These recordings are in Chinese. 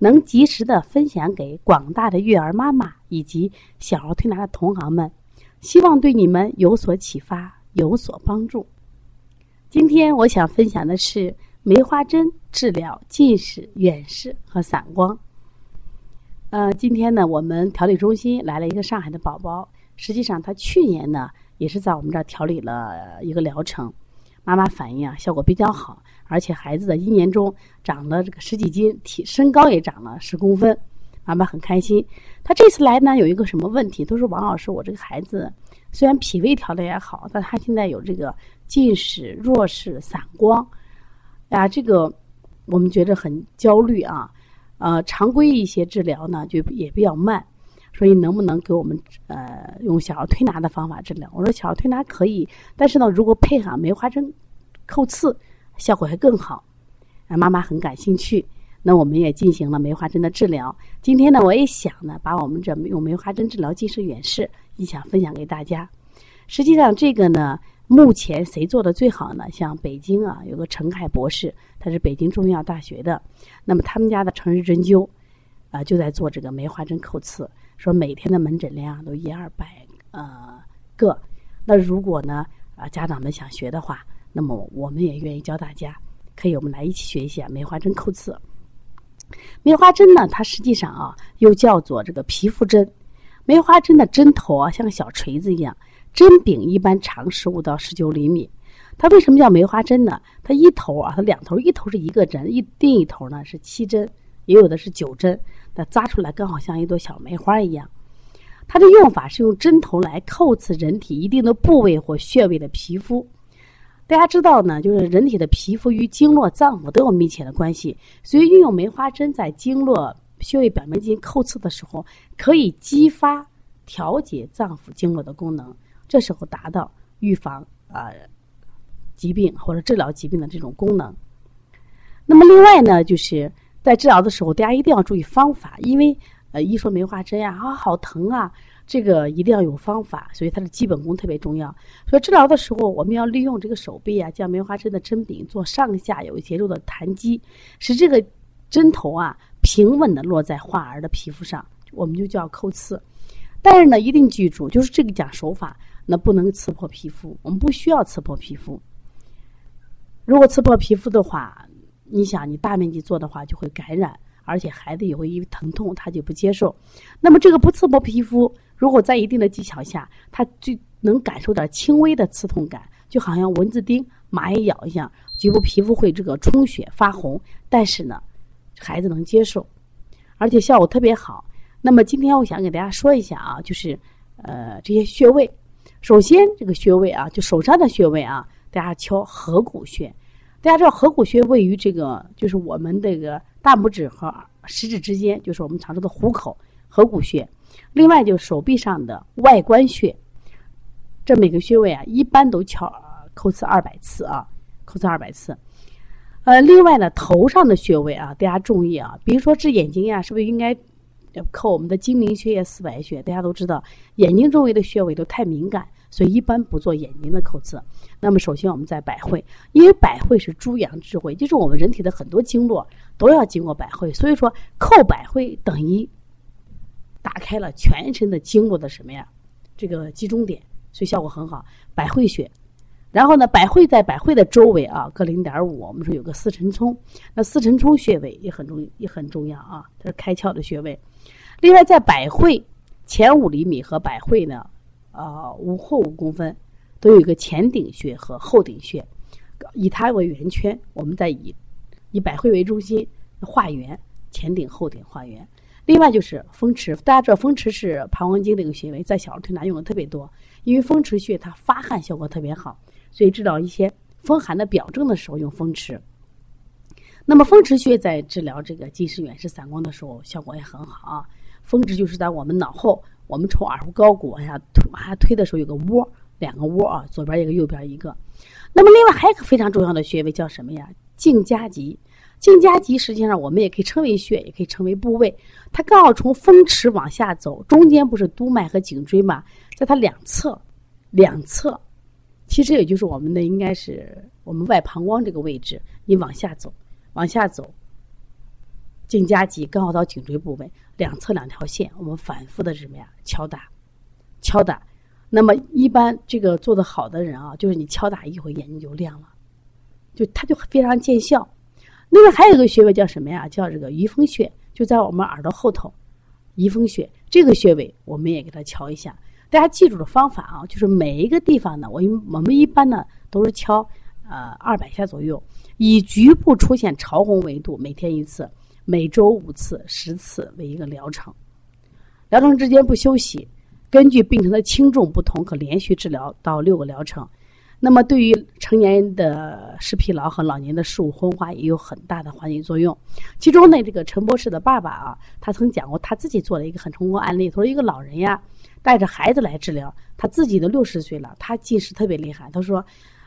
能及时的分享给广大的育儿妈妈以及小儿推拿的同行们，希望对你们有所启发，有所帮助。今天我想分享的是梅花针治疗近视、远视和散光。呃，今天呢，我们调理中心来了一个上海的宝宝，实际上他去年呢也是在我们这儿调理了一个疗程，妈妈反映啊效果比较好。而且孩子的一年中长了这个十几斤，体身高也长了十公分，妈妈很开心。他这次来呢，有一个什么问题？都说王老师，我这个孩子虽然脾胃调的也好，但他现在有这个近视、弱视、散光，呀，这个我们觉得很焦虑啊。呃，常规一些治疗呢，就也比较慢，所以能不能给我们呃用小儿推拿的方法治疗？我说小儿推拿可以，但是呢，如果配上梅花针扣刺。效果还更好，啊，妈妈很感兴趣。那我们也进行了梅花针的治疗。今天呢，我也想呢，把我们这用梅花针治疗近视远视，也想分享给大家。实际上，这个呢，目前谁做的最好呢？像北京啊，有个陈凯博士，他是北京中医药大学的。那么他们家的城市针灸啊，就在做这个梅花针扣刺，说每天的门诊量都一二百呃个。那如果呢啊，家长们想学的话，那么我们也愿意教大家，可以我们来一起学一下梅花针扣刺。梅花针呢，它实际上啊，又叫做这个皮肤针。梅花针的针头啊，像个小锤子一样，针柄一般长十五到十九厘米。它为什么叫梅花针呢？它一头啊，它两头，一头是一个针，一另一头呢是七针，也有的是九针。它扎出来刚好像一朵小梅花一样。它的用法是用针头来叩刺人体一定的部位或穴位的皮肤。大家知道呢，就是人体的皮肤与经络、脏腑都有密切的关系，所以运用梅花针在经络穴位表面进行叩刺的时候，可以激发调节脏腑经络的功能，这时候达到预防啊疾病或者治疗疾病的这种功能。那么另外呢，就是在治疗的时候，大家一定要注意方法，因为呃一说梅花针呀啊好疼啊。这个一定要有方法，所以它的基本功特别重要。所以治疗的时候，我们要利用这个手臂啊，将梅花针的针柄做上下有节奏的弹击，使这个针头啊平稳的落在患儿的皮肤上，我们就叫扣刺。但是呢，一定记住，就是这个讲手法，那不能刺破皮肤，我们不需要刺破皮肤。如果刺破皮肤的话，你想你大面积做的话，就会感染，而且孩子也会因为疼痛他就不接受。那么这个不刺破皮肤。如果在一定的技巧下，他就能感受点轻微的刺痛感，就好像蚊子叮、蚂蚁咬一样，局部皮肤会这个充血发红，但是呢，孩子能接受，而且效果特别好。那么今天我想给大家说一下啊，就是呃这些穴位。首先这个穴位啊，就手上的穴位啊，大家敲合谷穴。大家知道合谷穴位于这个就是我们这个大拇指和食指之间，就是我们常说的虎口合谷穴。另外，就是手臂上的外关穴，这每个穴位啊，一般都敲扣刺二百次啊，扣刺二百次。呃，另外呢，头上的穴位啊，大家注意啊，比如说治眼睛呀，是不是应该扣我们的睛明穴、四白穴？大家都知道，眼睛周围的穴位都太敏感，所以一般不做眼睛的扣刺。那么，首先我们在百会，因为百会是诸阳之会，就是我们人体的很多经络都要经过百会，所以说扣百会等于。打开了全身的经络的什么呀？这个集中点，所以效果很好。百会穴，然后呢，百会在百会的周围啊，各零点五。我们说有个四辰冲，那四辰冲穴位也很重，也很重要啊，它是开窍的穴位。另外，在百会前五厘米和百会呢，啊，五后五公分，都有一个前顶穴和后顶穴，以它为圆圈，我们再以以百会为中心画圆，前顶后顶画圆。另外就是风池，大家知道风池是膀胱经的一个穴位，在小儿推拿用的特别多。因为风池穴它发汗效果特别好，所以治疗一些风寒的表症的时候用风池。那么风池穴在治疗这个近视、远视、散光的时候效果也很好啊。风池就是在我们脑后我们从耳后高骨往下推，往下推的时候有个窝，两个窝啊，左边一个，右边一个。那么另外还有一个非常重要的穴位叫什么呀？颈夹脊。颈夹脊实际上我们也可以称为穴，也可以称为部位。它刚好从风池往下走，中间不是督脉和颈椎嘛，在它两侧，两侧，其实也就是我们的应该是我们外膀胱这个位置。你往下走，往下走，颈夹脊刚好到颈椎部位，两侧两条线，我们反复的什么呀？敲打，敲打。那么一般这个做的好的人啊，就是你敲打一回眼睛就亮了，就它就非常见效。另外还有一个穴位叫什么呀？叫这个盂风穴，就在我们耳朵后头。盂风穴这个穴位，我们也给它敲一下。大家记住的方法啊，就是每一个地方呢，我我们一般呢都是敲呃二百下左右，以局部出现潮红为度，每天一次，每周五次、十次为一个疗程。疗程之间不休息，根据病程的轻重不同，可连续治疗到六个疗程。那么，对于成年人的视疲劳和老年的视物昏花也有很大的缓解作用。其中呢，这个陈博士的爸爸啊，他曾讲过他自己做了一个很成功案例。他说，一个老人呀，带着孩子来治疗，他自己都六十岁了，他近视特别厉害。他说：“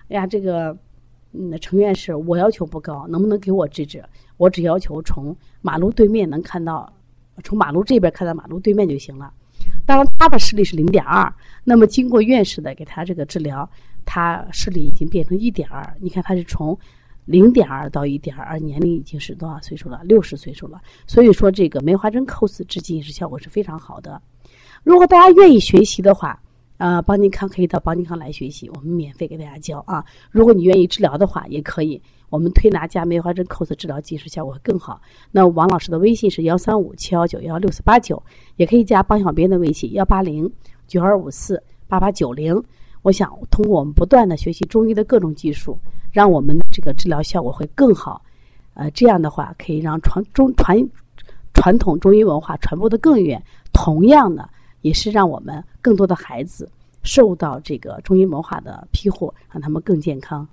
哎呀，这个，嗯，程院士，我要求不高，能不能给我治治？我只要求从马路对面能看到，从马路这边看到马路对面就行了。当然，他的视力是零点二。那么，经过院士的给他这个治疗。”他视力已经变成一点二，你看他是从零点二到一点二，年龄已经是多少岁数了？六十岁数了。所以说，这个梅花针 cos 治近视效果是非常好的。如果大家愿意学习的话，呃，邦尼康可以到邦尼康来学习，我们免费给大家教啊。如果你愿意治疗的话，也可以，我们推拿加梅花针 cos 治疗技术效果会更好。那王老师的微信是幺三五七幺九幺六四八九，也可以加邦小编的微信幺八零九二五四八八九零。我想通过我们不断的学习中医的各种技术，让我们这个治疗效果会更好。呃，这样的话可以让传中传传统中医文化传播的更远。同样的，也是让我们更多的孩子受到这个中医文化的庇护，让他们更健康。